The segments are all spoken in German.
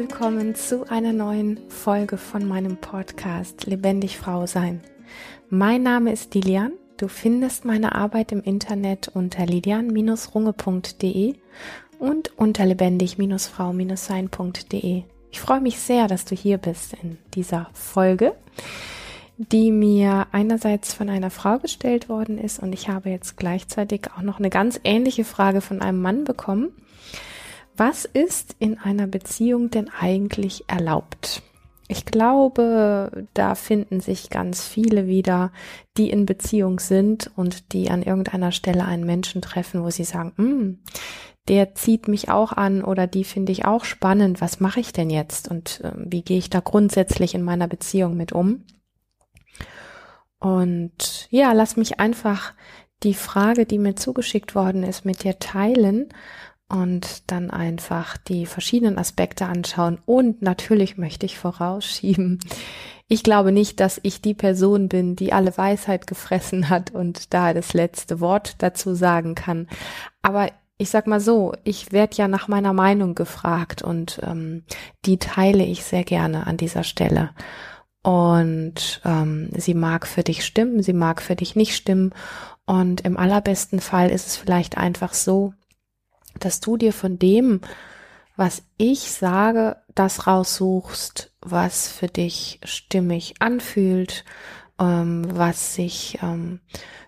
willkommen zu einer neuen Folge von meinem Podcast Lebendig Frau sein. Mein Name ist Lilian. Du findest meine Arbeit im Internet unter lilian-runge.de und unter lebendig-frau-sein.de. Ich freue mich sehr, dass du hier bist in dieser Folge, die mir einerseits von einer Frau gestellt worden ist und ich habe jetzt gleichzeitig auch noch eine ganz ähnliche Frage von einem Mann bekommen was ist in einer Beziehung denn eigentlich erlaubt? Ich glaube, da finden sich ganz viele wieder, die in Beziehung sind und die an irgendeiner Stelle einen Menschen treffen, wo sie sagen, hm, der zieht mich auch an oder die finde ich auch spannend. Was mache ich denn jetzt und äh, wie gehe ich da grundsätzlich in meiner Beziehung mit um? Und ja, lass mich einfach die Frage, die mir zugeschickt worden ist, mit dir teilen und dann einfach die verschiedenen Aspekte anschauen. Und natürlich möchte ich vorausschieben, ich glaube nicht, dass ich die Person bin, die alle Weisheit gefressen hat und da das letzte Wort dazu sagen kann. Aber ich sag mal so, ich werde ja nach meiner Meinung gefragt und ähm, die teile ich sehr gerne an dieser Stelle. Und ähm, sie mag für dich stimmen, sie mag für dich nicht stimmen. Und im allerbesten Fall ist es vielleicht einfach so, dass du dir von dem, was ich sage, das raussuchst, was für dich stimmig anfühlt, ähm, was sich ähm,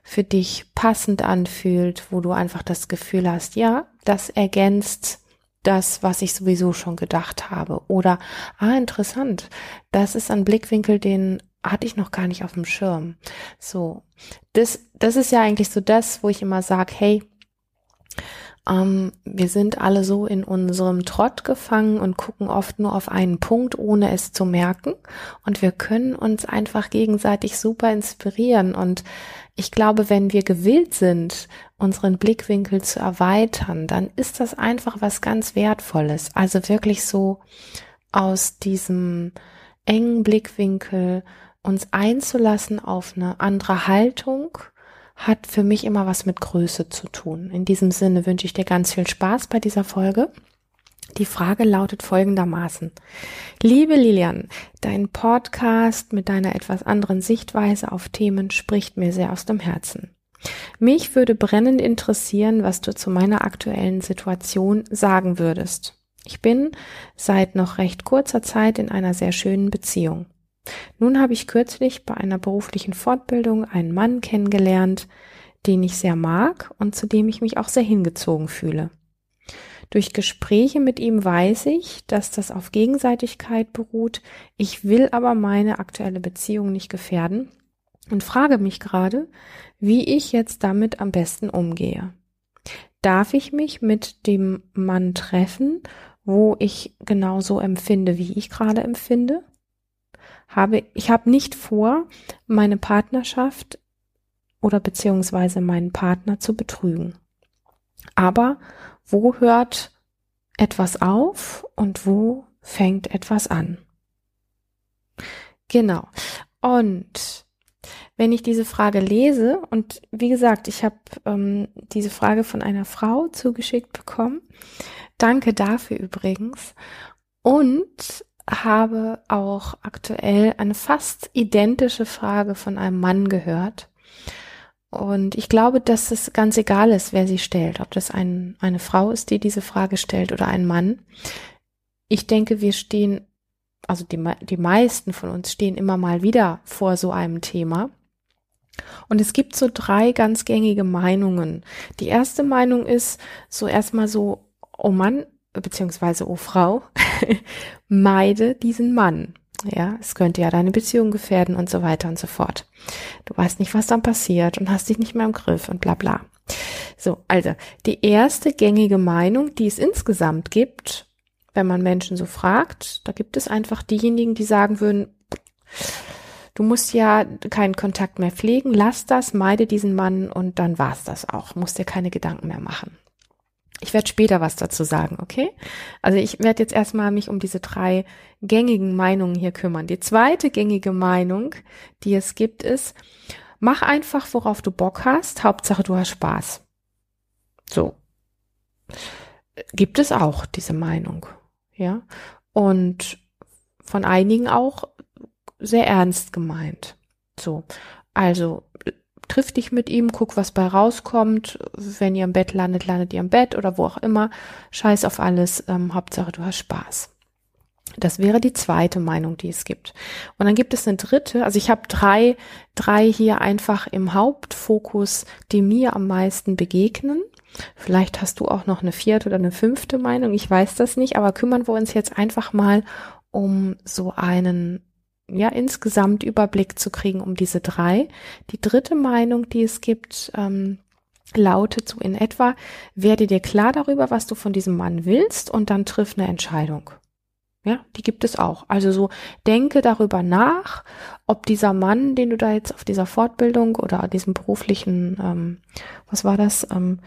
für dich passend anfühlt, wo du einfach das Gefühl hast, ja, das ergänzt das, was ich sowieso schon gedacht habe. Oder, ah, interessant, das ist ein Blickwinkel, den hatte ich noch gar nicht auf dem Schirm. So, das, das ist ja eigentlich so das, wo ich immer sage, hey, ähm, wir sind alle so in unserem Trott gefangen und gucken oft nur auf einen Punkt, ohne es zu merken. Und wir können uns einfach gegenseitig super inspirieren. Und ich glaube, wenn wir gewillt sind, unseren Blickwinkel zu erweitern, dann ist das einfach was ganz Wertvolles. Also wirklich so aus diesem engen Blickwinkel uns einzulassen auf eine andere Haltung, hat für mich immer was mit Größe zu tun. In diesem Sinne wünsche ich dir ganz viel Spaß bei dieser Folge. Die Frage lautet folgendermaßen. Liebe Lilian, dein Podcast mit deiner etwas anderen Sichtweise auf Themen spricht mir sehr aus dem Herzen. Mich würde brennend interessieren, was du zu meiner aktuellen Situation sagen würdest. Ich bin seit noch recht kurzer Zeit in einer sehr schönen Beziehung. Nun habe ich kürzlich bei einer beruflichen Fortbildung einen Mann kennengelernt, den ich sehr mag und zu dem ich mich auch sehr hingezogen fühle. Durch Gespräche mit ihm weiß ich, dass das auf Gegenseitigkeit beruht. Ich will aber meine aktuelle Beziehung nicht gefährden und frage mich gerade, wie ich jetzt damit am besten umgehe. Darf ich mich mit dem Mann treffen, wo ich genauso empfinde, wie ich gerade empfinde? Habe, ich habe nicht vor, meine Partnerschaft oder beziehungsweise meinen Partner zu betrügen. Aber wo hört etwas auf und wo fängt etwas an? Genau. Und wenn ich diese Frage lese, und wie gesagt, ich habe ähm, diese Frage von einer Frau zugeschickt bekommen, danke dafür übrigens, und habe auch aktuell eine fast identische Frage von einem Mann gehört. Und ich glaube, dass es ganz egal ist, wer sie stellt, ob das ein, eine Frau ist, die diese Frage stellt oder ein Mann. Ich denke, wir stehen, also die, die meisten von uns stehen immer mal wieder vor so einem Thema. Und es gibt so drei ganz gängige Meinungen. Die erste Meinung ist so erstmal so, oh Mann, beziehungsweise oh Frau, meide diesen Mann. Ja, es könnte ja deine Beziehung gefährden und so weiter und so fort. Du weißt nicht, was dann passiert und hast dich nicht mehr im Griff und bla bla. So, also die erste gängige Meinung, die es insgesamt gibt, wenn man Menschen so fragt, da gibt es einfach diejenigen, die sagen würden, du musst ja keinen Kontakt mehr pflegen, lass das, meide diesen Mann und dann war's das auch, musst dir keine Gedanken mehr machen. Ich werde später was dazu sagen, okay? Also ich werde jetzt erstmal mich um diese drei gängigen Meinungen hier kümmern. Die zweite gängige Meinung, die es gibt, ist, mach einfach, worauf du Bock hast, Hauptsache du hast Spaß. So. Gibt es auch diese Meinung, ja? und von einigen auch sehr ernst gemeint. So, also triff dich mit ihm, guck, was bei rauskommt. Wenn ihr im Bett landet, landet ihr im Bett oder wo auch immer. Scheiß auf alles. Ähm, Hauptsache, du hast Spaß. Das wäre die zweite Meinung, die es gibt. Und dann gibt es eine dritte. Also ich habe drei, drei hier einfach im Hauptfokus, die mir am meisten begegnen. Vielleicht hast du auch noch eine vierte oder eine fünfte Meinung. Ich weiß das nicht, aber kümmern wir uns jetzt einfach mal um so einen ja insgesamt Überblick zu kriegen um diese drei. Die dritte Meinung, die es gibt, ähm, lautet so in etwa, werde dir klar darüber, was du von diesem Mann willst und dann triff eine Entscheidung. Ja, die gibt es auch. Also so denke darüber nach, ob dieser Mann, den du da jetzt auf dieser Fortbildung oder diesem beruflichen, ähm, was war das? Ähm,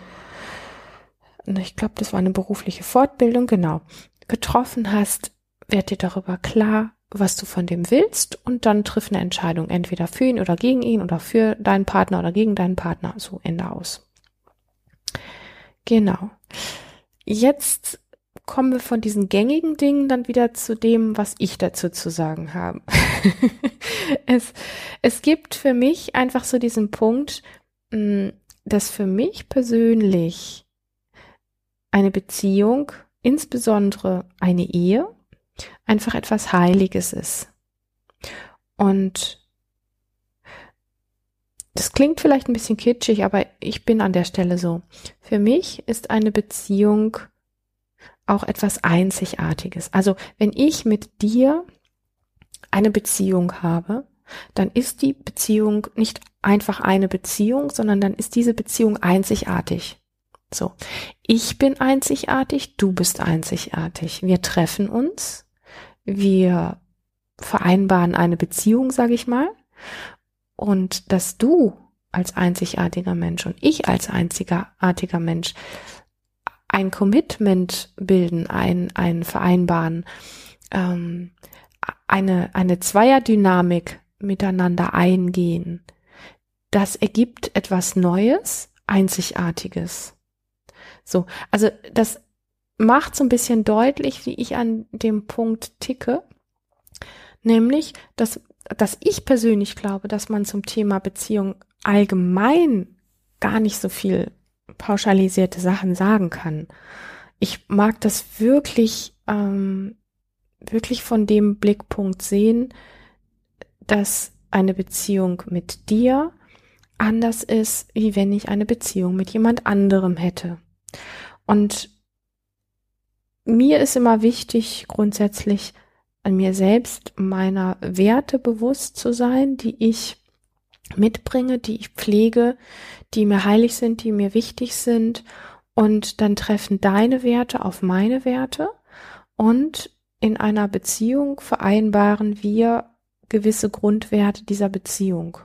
ich glaube, das war eine berufliche Fortbildung, genau, getroffen hast, werd dir darüber klar, was du von dem willst und dann triff eine Entscheidung, entweder für ihn oder gegen ihn oder für deinen Partner oder gegen deinen Partner. So Ende aus. Genau. Jetzt kommen wir von diesen gängigen Dingen dann wieder zu dem, was ich dazu zu sagen habe. es, es gibt für mich einfach so diesen Punkt, mm, dass für mich persönlich eine Beziehung, insbesondere eine Ehe, einfach etwas Heiliges ist. Und das klingt vielleicht ein bisschen kitschig, aber ich bin an der Stelle so. Für mich ist eine Beziehung auch etwas Einzigartiges. Also wenn ich mit dir eine Beziehung habe, dann ist die Beziehung nicht einfach eine Beziehung, sondern dann ist diese Beziehung einzigartig. So, ich bin einzigartig, du bist einzigartig. Wir treffen uns, wir vereinbaren eine Beziehung, sage ich mal, und dass du als einzigartiger Mensch und ich als einzigartiger Mensch ein Commitment bilden, ein, ein Vereinbaren, ähm, eine, eine Zweierdynamik miteinander eingehen, das ergibt etwas Neues, Einzigartiges. So, also das macht so ein bisschen deutlich, wie ich an dem Punkt ticke, nämlich, dass, dass ich persönlich glaube, dass man zum Thema Beziehung allgemein gar nicht so viel pauschalisierte Sachen sagen kann. Ich mag das wirklich, ähm, wirklich von dem Blickpunkt sehen, dass eine Beziehung mit dir anders ist, wie wenn ich eine Beziehung mit jemand anderem hätte. Und mir ist immer wichtig, grundsätzlich an mir selbst meiner Werte bewusst zu sein, die ich mitbringe, die ich pflege, die mir heilig sind, die mir wichtig sind. Und dann treffen deine Werte auf meine Werte und in einer Beziehung vereinbaren wir gewisse Grundwerte dieser Beziehung,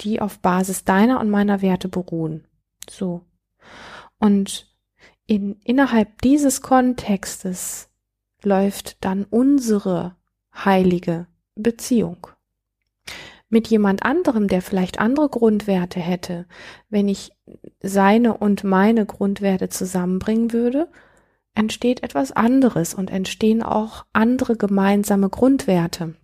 die auf Basis deiner und meiner Werte beruhen. So. Und in, innerhalb dieses Kontextes läuft dann unsere heilige Beziehung mit jemand anderem, der vielleicht andere Grundwerte hätte, wenn ich seine und meine Grundwerte zusammenbringen würde, entsteht etwas anderes und entstehen auch andere gemeinsame Grundwerte.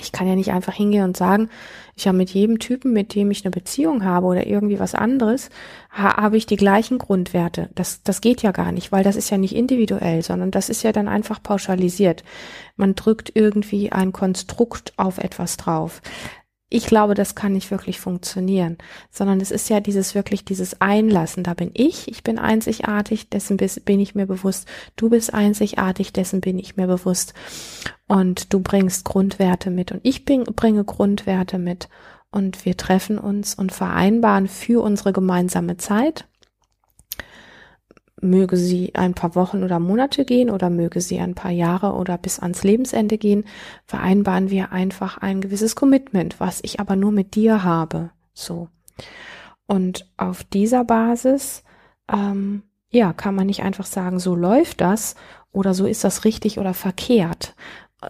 Ich kann ja nicht einfach hingehen und sagen, ich habe mit jedem Typen, mit dem ich eine Beziehung habe oder irgendwie was anderes, ha habe ich die gleichen Grundwerte. Das, das geht ja gar nicht, weil das ist ja nicht individuell, sondern das ist ja dann einfach pauschalisiert. Man drückt irgendwie ein Konstrukt auf etwas drauf ich glaube, das kann nicht wirklich funktionieren, sondern es ist ja dieses wirklich dieses Einlassen. Da bin ich, ich bin einzigartig, dessen bin ich mir bewusst. Du bist einzigartig, dessen bin ich mir bewusst. Und du bringst Grundwerte mit und ich bringe Grundwerte mit. Und wir treffen uns und vereinbaren für unsere gemeinsame Zeit möge sie ein paar Wochen oder Monate gehen oder möge sie ein paar Jahre oder bis ans Lebensende gehen, vereinbaren wir einfach ein gewisses Commitment, was ich aber nur mit dir habe. So. Und auf dieser Basis, ähm, ja, kann man nicht einfach sagen, so läuft das oder so ist das richtig oder verkehrt,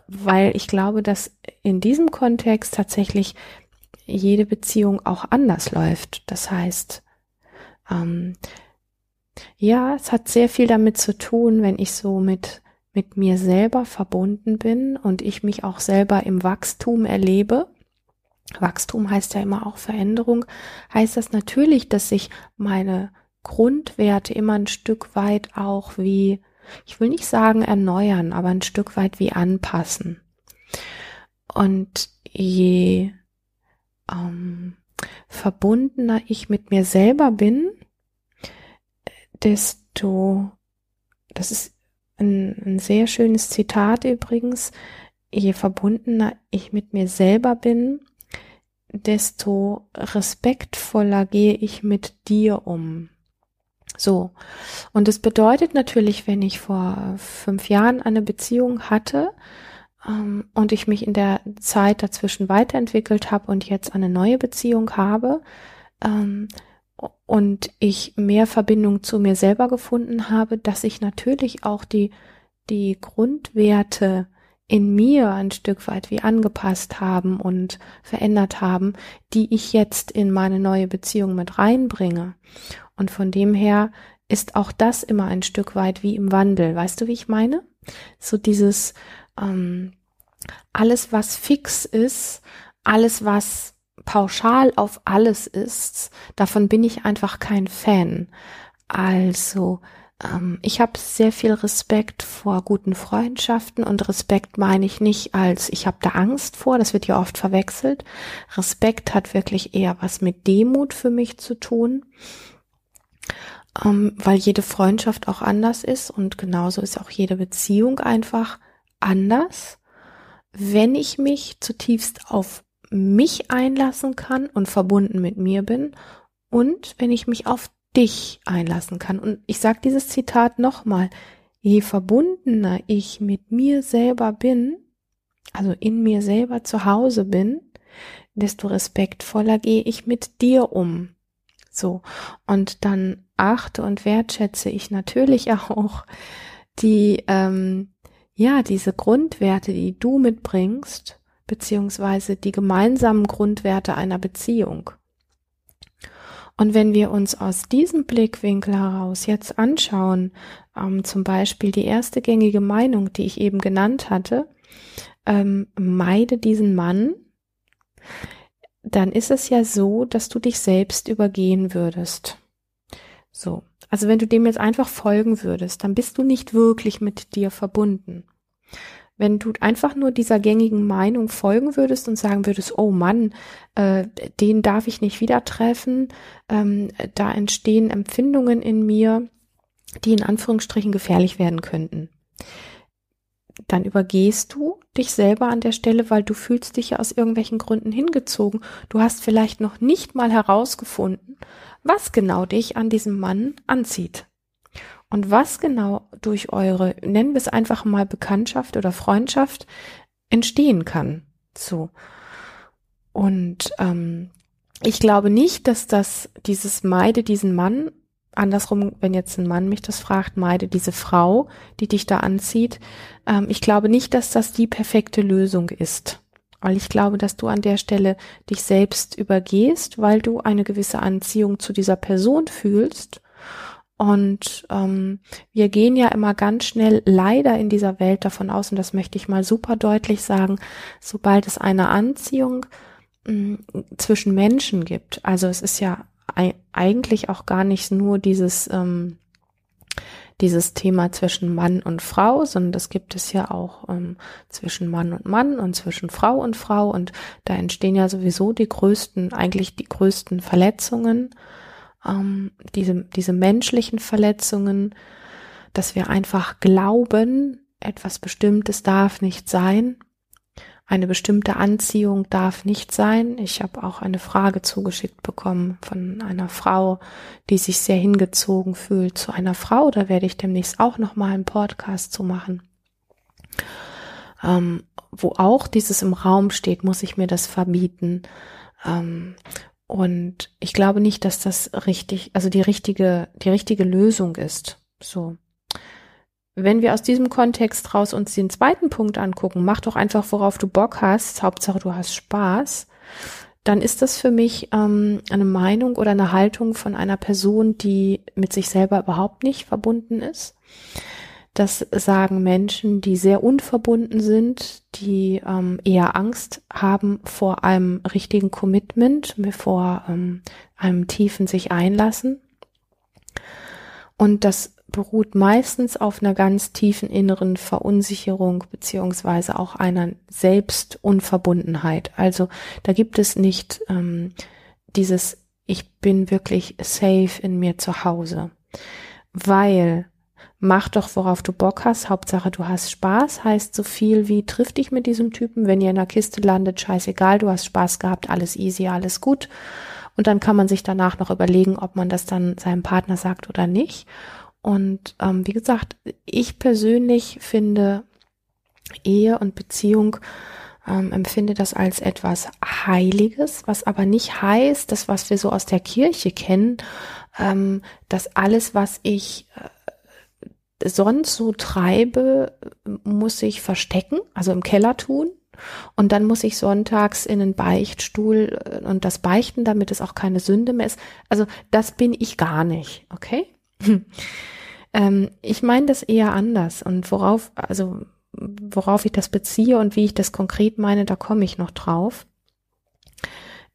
weil ich glaube, dass in diesem Kontext tatsächlich jede Beziehung auch anders läuft. Das heißt, ähm, ja, es hat sehr viel damit zu tun, wenn ich so mit mit mir selber verbunden bin und ich mich auch selber im Wachstum erlebe, Wachstum heißt ja immer auch Veränderung, heißt das natürlich, dass sich meine Grundwerte immer ein Stück weit auch wie, ich will nicht sagen erneuern, aber ein Stück weit wie anpassen. Und je ähm, verbundener ich mit mir selber bin, desto, das ist ein, ein sehr schönes Zitat übrigens, je verbundener ich mit mir selber bin, desto respektvoller gehe ich mit dir um. So. Und es bedeutet natürlich, wenn ich vor fünf Jahren eine Beziehung hatte ähm, und ich mich in der Zeit dazwischen weiterentwickelt habe und jetzt eine neue Beziehung habe ähm, und ich mehr Verbindung zu mir selber gefunden habe, dass ich natürlich auch die, die Grundwerte in mir ein Stück weit wie angepasst haben und verändert haben, die ich jetzt in meine neue Beziehung mit reinbringe. Und von dem her ist auch das immer ein Stück weit wie im Wandel. Weißt du, wie ich meine? So dieses ähm, alles, was fix ist, alles, was pauschal auf alles ist, davon bin ich einfach kein Fan. Also ähm, ich habe sehr viel Respekt vor guten Freundschaften und Respekt meine ich nicht als ich habe da Angst vor, das wird ja oft verwechselt. Respekt hat wirklich eher was mit Demut für mich zu tun, ähm, weil jede Freundschaft auch anders ist und genauso ist auch jede Beziehung einfach anders. Wenn ich mich zutiefst auf mich einlassen kann und verbunden mit mir bin und wenn ich mich auf dich einlassen kann. Und ich sage dieses Zitat nochmal, je verbundener ich mit mir selber bin, also in mir selber zu Hause bin, desto respektvoller gehe ich mit dir um. So. Und dann achte und wertschätze ich natürlich auch die, ähm, ja, diese Grundwerte, die du mitbringst, beziehungsweise die gemeinsamen Grundwerte einer Beziehung. Und wenn wir uns aus diesem Blickwinkel heraus jetzt anschauen, ähm, zum Beispiel die erste gängige Meinung, die ich eben genannt hatte, ähm, meide diesen Mann, dann ist es ja so, dass du dich selbst übergehen würdest. So. Also wenn du dem jetzt einfach folgen würdest, dann bist du nicht wirklich mit dir verbunden wenn du einfach nur dieser gängigen Meinung folgen würdest und sagen würdest, oh Mann, äh, den darf ich nicht wieder treffen, ähm, da entstehen Empfindungen in mir, die in Anführungsstrichen gefährlich werden könnten. Dann übergehst du dich selber an der Stelle, weil du fühlst dich ja aus irgendwelchen Gründen hingezogen. Du hast vielleicht noch nicht mal herausgefunden, was genau dich an diesem Mann anzieht. Und was genau durch eure, nennen wir es einfach mal Bekanntschaft oder Freundschaft, entstehen kann. So. Und ähm, ich glaube nicht, dass das dieses Meide diesen Mann, andersrum, wenn jetzt ein Mann mich das fragt, meide diese Frau, die dich da anzieht, ähm, ich glaube nicht, dass das die perfekte Lösung ist. Weil ich glaube, dass du an der Stelle dich selbst übergehst, weil du eine gewisse Anziehung zu dieser Person fühlst und ähm, wir gehen ja immer ganz schnell leider in dieser Welt davon aus, und das möchte ich mal super deutlich sagen, sobald es eine Anziehung mh, mm, zwischen Menschen gibt, also es ist ja eigentlich auch gar nicht nur dieses, ähm, dieses Thema zwischen Mann und Frau, sondern das gibt es ja auch ähm, zwischen Mann und Mann und zwischen Frau und Frau. Und da entstehen ja sowieso die größten, eigentlich die größten Verletzungen ähm, diese, diese menschlichen Verletzungen, dass wir einfach glauben, etwas Bestimmtes darf nicht sein, eine bestimmte Anziehung darf nicht sein. Ich habe auch eine Frage zugeschickt bekommen von einer Frau, die sich sehr hingezogen fühlt zu einer Frau. Da werde ich demnächst auch noch mal einen Podcast zu machen. Ähm, wo auch dieses im Raum steht, muss ich mir das verbieten. Ähm, und ich glaube nicht, dass das richtig, also die richtige, die richtige Lösung ist. So. Wenn wir aus diesem Kontext raus uns den zweiten Punkt angucken, mach doch einfach, worauf du Bock hast, Hauptsache du hast Spaß, dann ist das für mich ähm, eine Meinung oder eine Haltung von einer Person, die mit sich selber überhaupt nicht verbunden ist, Das sagen Menschen, die sehr unverbunden sind, die ähm, eher Angst haben vor einem richtigen Commitment, vor ähm, einem tiefen sich einlassen. Und das beruht meistens auf einer ganz tiefen inneren Verunsicherung beziehungsweise auch einer Selbstunverbundenheit. Also da gibt es nicht ähm, dieses Ich bin wirklich safe in mir zu Hause, weil mach doch, worauf du Bock hast. Hauptsache, du hast Spaß. Heißt so viel wie, triff dich mit diesem Typen. Wenn ihr in der Kiste landet, scheißegal, du hast Spaß gehabt, alles easy, alles gut. Und dann kann man sich danach noch überlegen, ob man das dann seinem Partner sagt oder nicht. Und ähm, wie gesagt, ich persönlich finde Ehe und Beziehung ähm, empfinde das als etwas Heiliges, was aber nicht heißt, das, was wir so aus der Kirche kennen, ähm, dass alles, was ich äh, sonst so treibe, muss ich verstecken, also im Keller tun. Und dann muss ich sonntags in den Beichtstuhl äh, und das beichten, damit es auch keine Sünde mehr ist. Also das bin ich gar nicht, okay? ähm, ich meine das eher anders und worauf, also worauf ich das beziehe und wie ich das konkret meine, da komme ich noch drauf.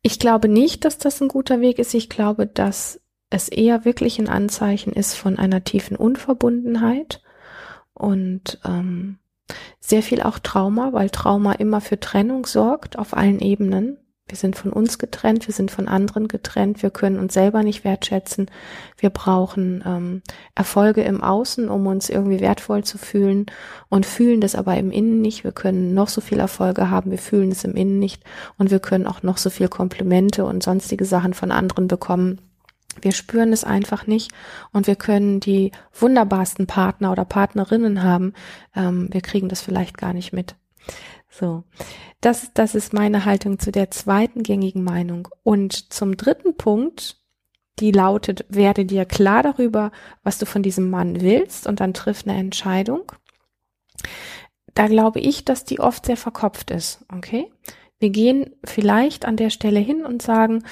Ich glaube nicht, dass das ein guter Weg ist. Ich glaube, dass es eher wirklich ein Anzeichen ist von einer tiefen Unverbundenheit und ähm, sehr viel auch Trauma, weil Trauma immer für Trennung sorgt auf allen Ebenen. Wir sind von uns getrennt, wir sind von anderen getrennt, wir können uns selber nicht wertschätzen. Wir brauchen ähm, Erfolge im Außen, um uns irgendwie wertvoll zu fühlen und fühlen das aber im Innen nicht. Wir können noch so viel Erfolge haben, wir fühlen es im Innen nicht und wir können auch noch so viel Komplimente und sonstige Sachen von anderen bekommen. Wir spüren es einfach nicht und wir können die wunderbarsten Partner oder Partnerinnen haben. Ähm, wir kriegen das vielleicht gar nicht mit. So, das, das ist meine Haltung zu der zweiten gängigen Meinung. Und zum dritten Punkt, die lautet, werde dir klar darüber, was du von diesem Mann willst und dann triff eine Entscheidung. Da glaube ich, dass die oft sehr verkopft ist, okay? Wir gehen vielleicht an der Stelle hin und sagen,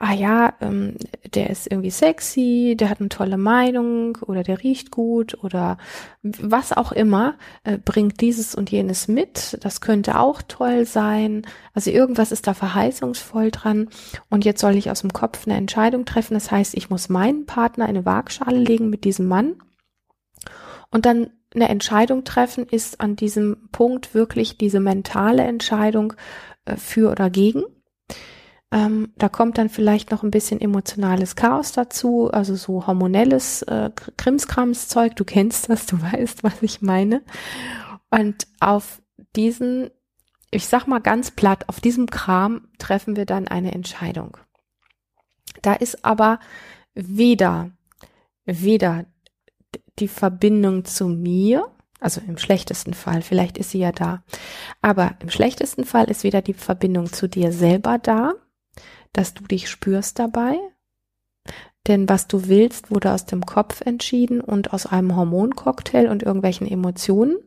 ah ja, ähm, der ist irgendwie sexy, der hat eine tolle Meinung oder der riecht gut oder was auch immer, äh, bringt dieses und jenes mit. Das könnte auch toll sein. Also irgendwas ist da verheißungsvoll dran. Und jetzt soll ich aus dem Kopf eine Entscheidung treffen. Das heißt, ich muss meinen Partner in eine Waagschale legen mit diesem Mann und dann eine Entscheidung treffen, ist an diesem Punkt wirklich diese mentale Entscheidung, für oder gegen. Ähm, da kommt dann vielleicht noch ein bisschen emotionales Chaos dazu, also so hormonelles äh, Krimskramszeug. Du kennst das, du weißt, was ich meine. Und auf diesen, ich sag mal ganz platt, auf diesem Kram treffen wir dann eine Entscheidung. Da ist aber weder, weder die Verbindung zu mir, also im schlechtesten Fall, vielleicht ist sie ja da. Aber im schlechtesten Fall ist wieder die Verbindung zu dir selber da, dass du dich spürst dabei. Denn was du willst, wurde aus dem Kopf entschieden und aus einem Hormoncocktail und irgendwelchen Emotionen.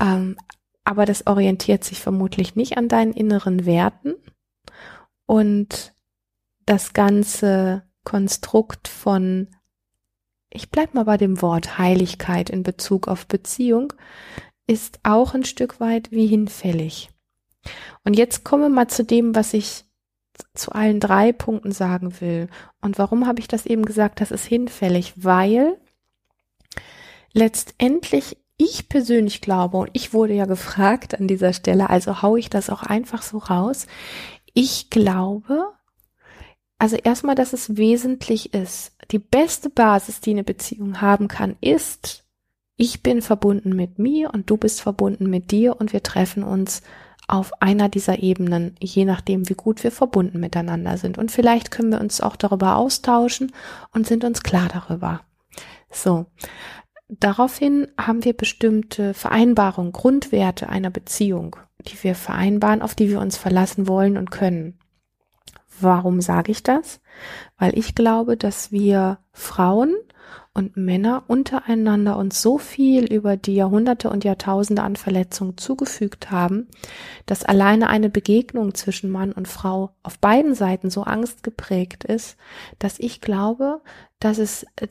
Ähm, aber das orientiert sich vermutlich nicht an deinen inneren Werten. Und das ganze Konstrukt von ich bleib mal bei dem Wort Heiligkeit in Bezug auf Beziehung, ist auch ein Stück weit wie hinfällig. Und jetzt kommen wir mal zu dem, was ich zu allen drei Punkten sagen will. Und warum habe ich das eben gesagt, das ist hinfällig? Weil letztendlich ich persönlich glaube, und ich wurde ja gefragt an dieser Stelle, also hau ich das auch einfach so raus, ich glaube, also erstmal, dass es wesentlich ist. Die beste Basis, die eine Beziehung haben kann, ist, ich bin verbunden mit mir und du bist verbunden mit dir und wir treffen uns auf einer dieser Ebenen, je nachdem, wie gut wir verbunden miteinander sind. Und vielleicht können wir uns auch darüber austauschen und sind uns klar darüber. So. Daraufhin haben wir bestimmte Vereinbarungen, Grundwerte einer Beziehung, die wir vereinbaren, auf die wir uns verlassen wollen und können. Warum sage ich das? Weil ich glaube, dass wir Frauen und Männer untereinander uns so viel über die Jahrhunderte und Jahrtausende an Verletzungen zugefügt haben, dass alleine eine Begegnung zwischen Mann und Frau auf beiden Seiten so angstgeprägt ist, dass ich glaube, dass es äh,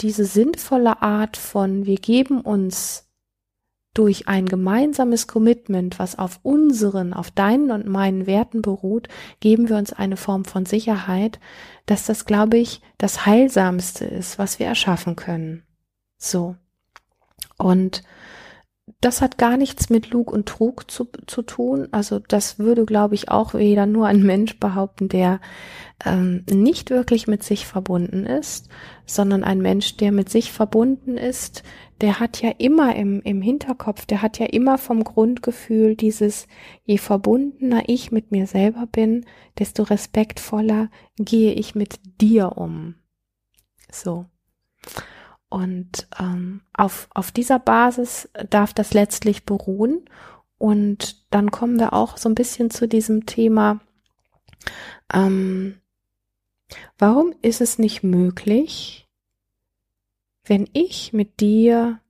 diese sinnvolle Art von, wir geben uns durch ein gemeinsames Commitment, was auf unseren, auf deinen und meinen Werten beruht, geben wir uns eine Form von Sicherheit, dass das, glaube ich, das Heilsamste ist, was wir erschaffen können. So. Und das hat gar nichts mit Lug und Trug zu, zu tun. Also das würde, glaube ich, auch wieder nur ein Mensch behaupten, der ähm, nicht wirklich mit sich verbunden ist, sondern ein Mensch, der mit sich verbunden ist, der hat ja immer im, im Hinterkopf, der hat ja immer vom Grundgefühl dieses, je verbundener ich mit mir selber bin, desto respektvoller gehe ich mit dir um. So. Und ähm, auf, auf dieser Basis darf das letztlich beruhen. Und dann kommen wir auch so ein bisschen zu diesem Thema, ähm, warum ist es nicht möglich, wenn ich mit dir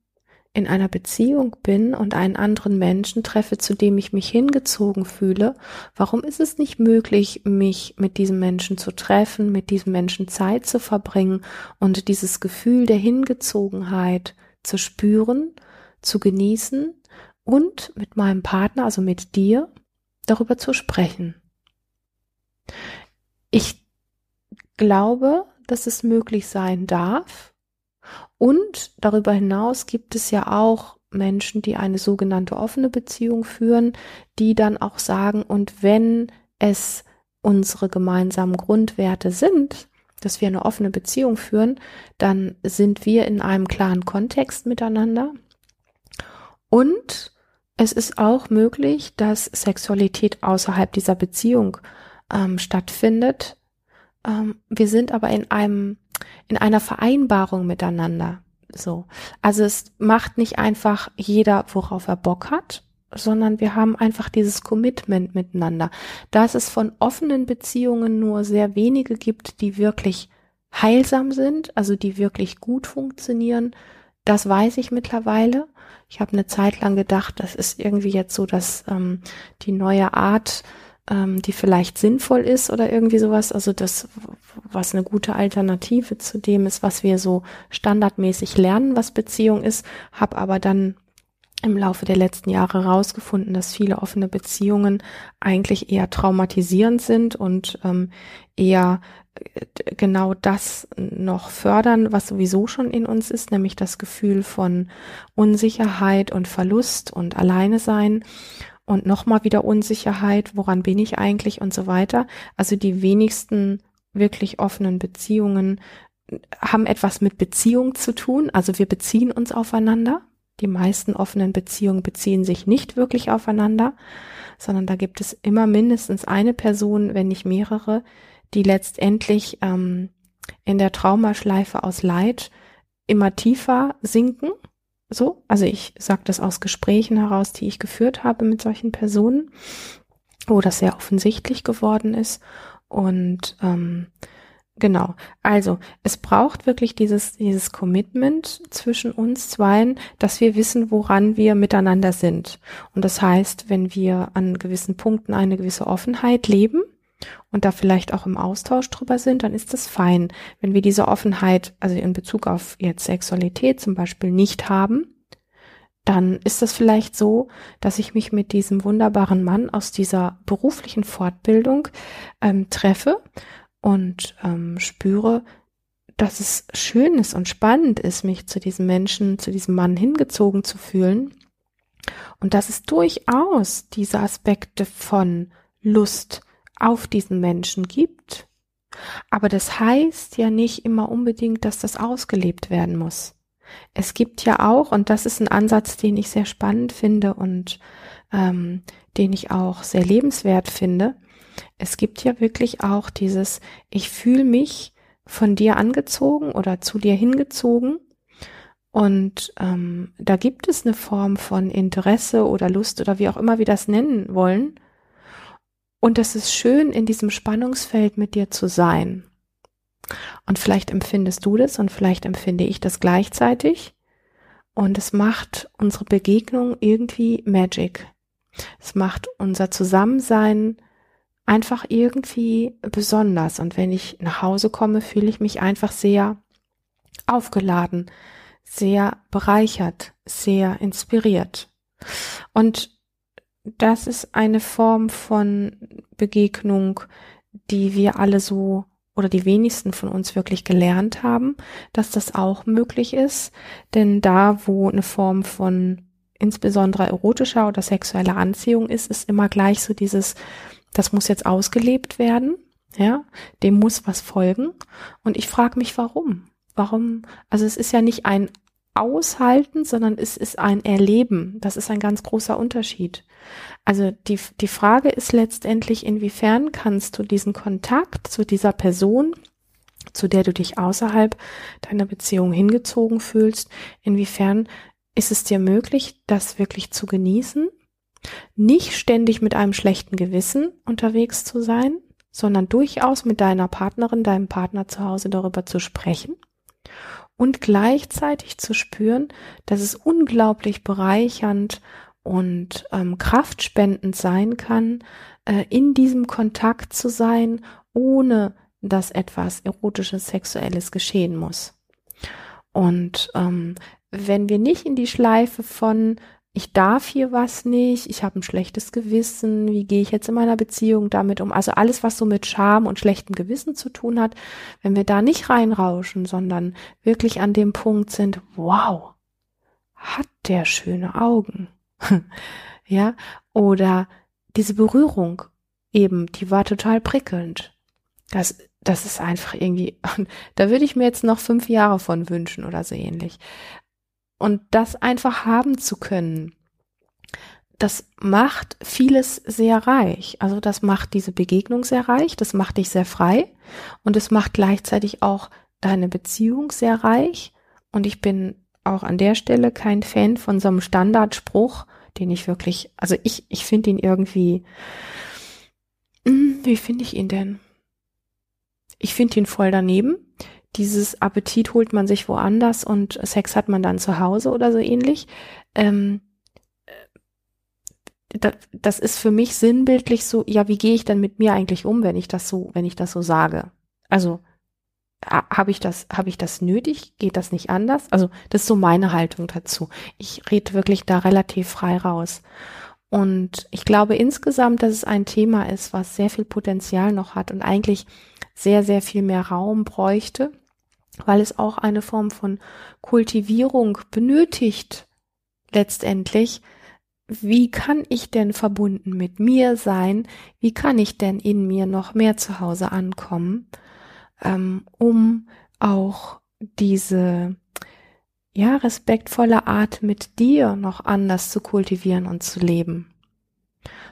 in einer Beziehung bin und einen anderen Menschen treffe, zu dem ich mich hingezogen fühle, warum ist es nicht möglich, mich mit diesem Menschen zu treffen, mit diesem Menschen Zeit zu verbringen und dieses Gefühl der Hingezogenheit zu spüren, zu genießen und mit meinem Partner, also mit dir, darüber zu sprechen? Ich glaube, dass es möglich sein darf, und darüber hinaus gibt es ja auch Menschen, die eine sogenannte offene Beziehung führen, die dann auch sagen, und wenn es unsere gemeinsamen Grundwerte sind, dass wir eine offene Beziehung führen, dann sind wir in einem klaren Kontext miteinander. Und es ist auch möglich, dass Sexualität außerhalb dieser Beziehung ähm, stattfindet. Ähm, wir sind aber in einem in einer Vereinbarung miteinander. So. Also es macht nicht einfach jeder, worauf er Bock hat, sondern wir haben einfach dieses Commitment miteinander. Dass es von offenen Beziehungen nur sehr wenige gibt, die wirklich heilsam sind, also die wirklich gut funktionieren, das weiß ich mittlerweile. Ich habe eine Zeit lang gedacht, das ist irgendwie jetzt so, dass ähm, die neue Art ähm, die vielleicht sinnvoll ist oder irgendwie sowas. Also das, was eine gute Alternative zu dem ist, was wir so standardmäßig lernen, was Beziehung ist, habe aber dann im Laufe der letzten Jahre herausgefunden, dass viele offene Beziehungen eigentlich eher traumatisierend sind und ähm, eher äh, genau das noch fördern, was sowieso schon in uns ist, nämlich das Gefühl von Unsicherheit und Verlust und Alleine sein und nochmal wieder Unsicherheit, woran bin ich eigentlich und so weiter. Also die wenigsten wirklich offenen Beziehungen haben etwas mit Beziehung zu tun. Also wir beziehen uns aufeinander. Die meisten offenen Beziehungen beziehen sich nicht wirklich aufeinander, sondern da gibt es immer mindestens eine Person, wenn nicht mehrere, die letztendlich ähm, in der Traumaschleife aus Leid immer tiefer sinken so, also ich sage das aus Gesprächen heraus, die ich geführt habe mit solchen Personen, wo das sehr offensichtlich geworden ist. Und ähm, genau, also es braucht wirklich dieses, dieses Commitment zwischen uns zweien, dass wir wissen, woran wir miteinander sind. Und das heißt, wenn wir an gewissen Punkten eine gewisse Offenheit leben, und da vielleicht auch im Austausch drüber sind, dann ist das fein. Wenn wir diese Offenheit, also in Bezug auf jetzt Sexualität zum Beispiel nicht haben, dann ist es vielleicht so, dass ich mich mit diesem wunderbaren Mann aus dieser beruflichen Fortbildung ähm, treffe und ähm, spüre, dass es schön ist und spannend ist, mich zu diesem Menschen, zu diesem Mann hingezogen zu fühlen und dass es durchaus diese Aspekte von Lust, auf diesen Menschen gibt. Aber das heißt ja nicht immer unbedingt, dass das ausgelebt werden muss. Es gibt ja auch, und das ist ein Ansatz, den ich sehr spannend finde und ähm, den ich auch sehr lebenswert finde, es gibt ja wirklich auch dieses, ich fühle mich von dir angezogen oder zu dir hingezogen. Und ähm, da gibt es eine Form von Interesse oder Lust oder wie auch immer wir das nennen wollen. Und es ist schön, in diesem Spannungsfeld mit dir zu sein. Und vielleicht empfindest du das und vielleicht empfinde ich das gleichzeitig. Und es macht unsere Begegnung irgendwie Magic. Es macht unser Zusammensein einfach irgendwie besonders. Und wenn ich nach Hause komme, fühle ich mich einfach sehr aufgeladen, sehr bereichert, sehr inspiriert. Und das ist eine Form von Begegnung, die wir alle so oder die wenigsten von uns wirklich gelernt haben, dass das auch möglich ist. Denn da, wo eine Form von insbesondere erotischer oder sexueller Anziehung ist, ist immer gleich so dieses, das muss jetzt ausgelebt werden, ja, dem muss was folgen. Und ich frage mich, warum? Warum? Also es ist ja nicht ein Aushalten, sondern es ist ein Erleben. Das ist ein ganz großer Unterschied. Also die, die Frage ist letztendlich, inwiefern kannst du diesen Kontakt zu dieser Person, zu der du dich außerhalb deiner Beziehung hingezogen fühlst, inwiefern ist es dir möglich, das wirklich zu genießen, nicht ständig mit einem schlechten Gewissen unterwegs zu sein, sondern durchaus mit deiner Partnerin, deinem Partner zu Hause darüber zu sprechen und gleichzeitig zu spüren, dass es unglaublich bereichernd und ähm, kraftspendend sein kann, äh, in diesem Kontakt zu sein, ohne dass etwas erotisches, sexuelles geschehen muss. Und ähm, wenn wir nicht in die Schleife von ich darf hier was nicht, ich habe ein schlechtes Gewissen, wie gehe ich jetzt in meiner Beziehung damit um? Also alles, was so mit Scham und schlechtem Gewissen zu tun hat, wenn wir da nicht reinrauschen, sondern wirklich an dem Punkt sind, wow, hat der schöne Augen. ja, oder diese Berührung eben, die war total prickelnd. Das, das ist einfach irgendwie, da würde ich mir jetzt noch fünf Jahre von wünschen oder so ähnlich. Und das einfach haben zu können, das macht vieles sehr reich. Also das macht diese Begegnung sehr reich, das macht dich sehr frei und es macht gleichzeitig auch deine Beziehung sehr reich. Und ich bin auch an der Stelle kein Fan von so einem Standardspruch, den ich wirklich, also ich, ich finde ihn irgendwie, hm, wie finde ich ihn denn? Ich finde ihn voll daneben dieses Appetit holt man sich woanders und Sex hat man dann zu Hause oder so ähnlich. Ähm, äh, das ist für mich sinnbildlich so, ja, wie gehe ich denn mit mir eigentlich um, wenn ich das so, wenn ich das so sage? Also habe ich das, habe ich das nötig? Geht das nicht anders? Also das ist so meine Haltung dazu. Ich rede wirklich da relativ frei raus. Und ich glaube insgesamt, dass es ein Thema ist, was sehr viel Potenzial noch hat und eigentlich sehr, sehr viel mehr Raum bräuchte weil es auch eine Form von Kultivierung benötigt, letztendlich. Wie kann ich denn verbunden mit mir sein? Wie kann ich denn in mir noch mehr zu Hause ankommen, ähm, um auch diese ja respektvolle Art mit dir noch anders zu kultivieren und zu leben?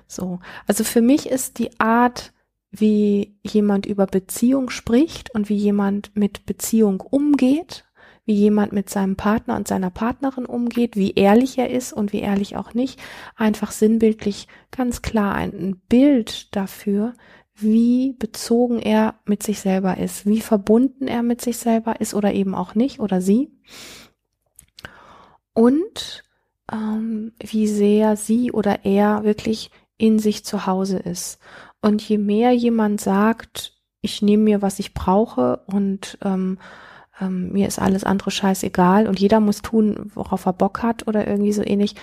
So, also für mich ist die Art wie jemand über Beziehung spricht und wie jemand mit Beziehung umgeht, wie jemand mit seinem Partner und seiner Partnerin umgeht, wie ehrlich er ist und wie ehrlich auch nicht, einfach sinnbildlich ganz klar ein Bild dafür, wie bezogen er mit sich selber ist, wie verbunden er mit sich selber ist oder eben auch nicht oder sie. Und ähm, wie sehr sie oder er wirklich in sich zu Hause ist. Und je mehr jemand sagt, ich nehme mir, was ich brauche und ähm, ähm, mir ist alles andere scheißegal und jeder muss tun, worauf er Bock hat oder irgendwie so ähnlich,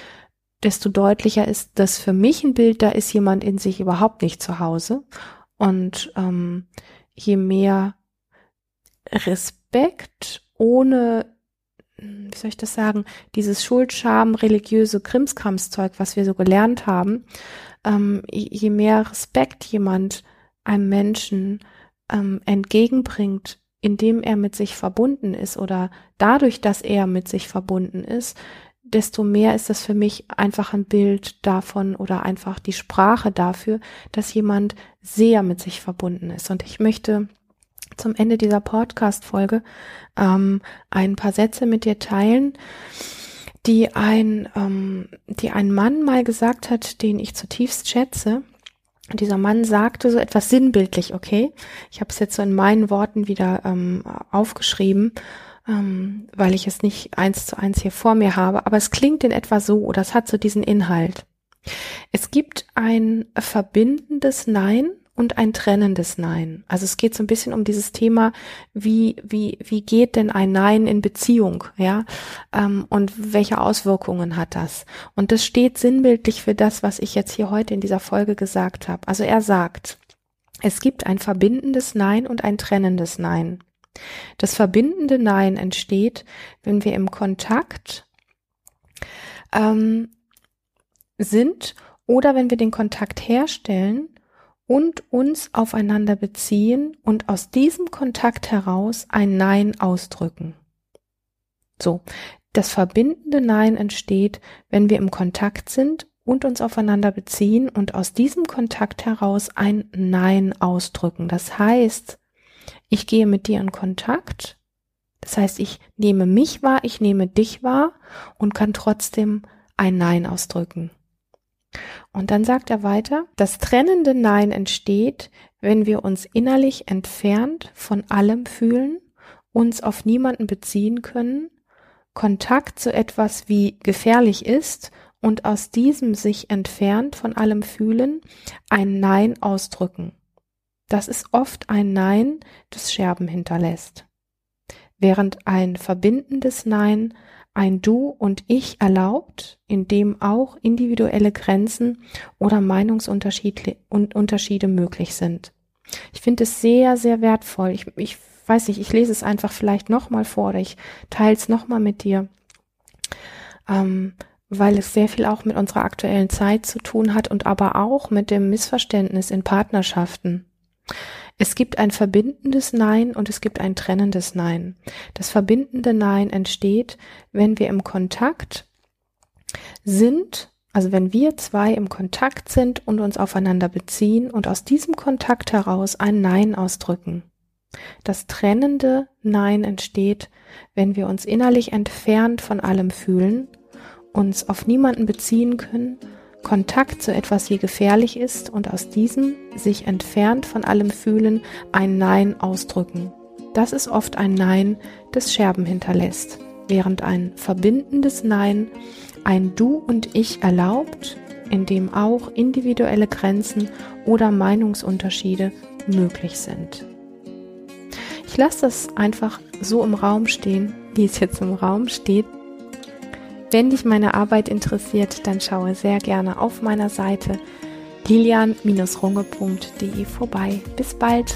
desto deutlicher ist, dass für mich ein Bild, da ist jemand in sich überhaupt nicht zu Hause. Und ähm, je mehr Respekt ohne wie soll ich das sagen, dieses Schuldscham, religiöse Krimskramszeug, was wir so gelernt haben, ähm, je mehr Respekt jemand einem Menschen ähm, entgegenbringt, indem er mit sich verbunden ist oder dadurch, dass er mit sich verbunden ist, desto mehr ist das für mich einfach ein Bild davon oder einfach die Sprache dafür, dass jemand sehr mit sich verbunden ist. Und ich möchte zum Ende dieser Podcast-Folge ähm, ein paar Sätze mit dir teilen, die ein, ähm, die ein Mann mal gesagt hat, den ich zutiefst schätze. Dieser Mann sagte so etwas sinnbildlich, okay? Ich habe es jetzt so in meinen Worten wieder ähm, aufgeschrieben, ähm, weil ich es nicht eins zu eins hier vor mir habe, aber es klingt in etwa so oder es hat so diesen Inhalt. Es gibt ein verbindendes Nein und ein trennendes Nein. Also es geht so ein bisschen um dieses Thema, wie, wie, wie geht denn ein Nein in Beziehung, ja? Ähm, und welche Auswirkungen hat das? Und das steht sinnbildlich für das, was ich jetzt hier heute in dieser Folge gesagt habe. Also er sagt, es gibt ein verbindendes Nein und ein trennendes Nein. Das verbindende Nein entsteht, wenn wir im Kontakt ähm, sind oder wenn wir den Kontakt herstellen und uns aufeinander beziehen und aus diesem Kontakt heraus ein Nein ausdrücken. So, das verbindende Nein entsteht, wenn wir im Kontakt sind und uns aufeinander beziehen und aus diesem Kontakt heraus ein Nein ausdrücken. Das heißt, ich gehe mit dir in Kontakt. Das heißt, ich nehme mich wahr, ich nehme dich wahr und kann trotzdem ein Nein ausdrücken. Und dann sagt er weiter, das trennende Nein entsteht, wenn wir uns innerlich entfernt von allem fühlen, uns auf niemanden beziehen können, Kontakt zu etwas wie gefährlich ist und aus diesem sich entfernt von allem fühlen, ein Nein ausdrücken. Das ist oft ein Nein, das Scherben hinterlässt. Während ein verbindendes Nein ein Du und Ich erlaubt, in dem auch individuelle Grenzen oder Meinungsunterschiede und Unterschiede möglich sind. Ich finde es sehr, sehr wertvoll. Ich, ich weiß nicht, ich lese es einfach vielleicht nochmal vor oder ich teile es nochmal mit dir, ähm, weil es sehr viel auch mit unserer aktuellen Zeit zu tun hat und aber auch mit dem Missverständnis in Partnerschaften. Es gibt ein verbindendes Nein und es gibt ein trennendes Nein. Das verbindende Nein entsteht, wenn wir im Kontakt sind, also wenn wir zwei im Kontakt sind und uns aufeinander beziehen und aus diesem Kontakt heraus ein Nein ausdrücken. Das trennende Nein entsteht, wenn wir uns innerlich entfernt von allem fühlen, uns auf niemanden beziehen können Kontakt zu etwas wie gefährlich ist und aus diesem sich entfernt von allem Fühlen ein Nein ausdrücken. Das ist oft ein Nein, das Scherben hinterlässt, während ein verbindendes Nein ein Du und Ich erlaubt, in dem auch individuelle Grenzen oder Meinungsunterschiede möglich sind. Ich lasse das einfach so im Raum stehen, wie es jetzt im Raum steht wenn dich meine Arbeit interessiert, dann schaue sehr gerne auf meiner Seite lilian-runge.de vorbei. Bis bald!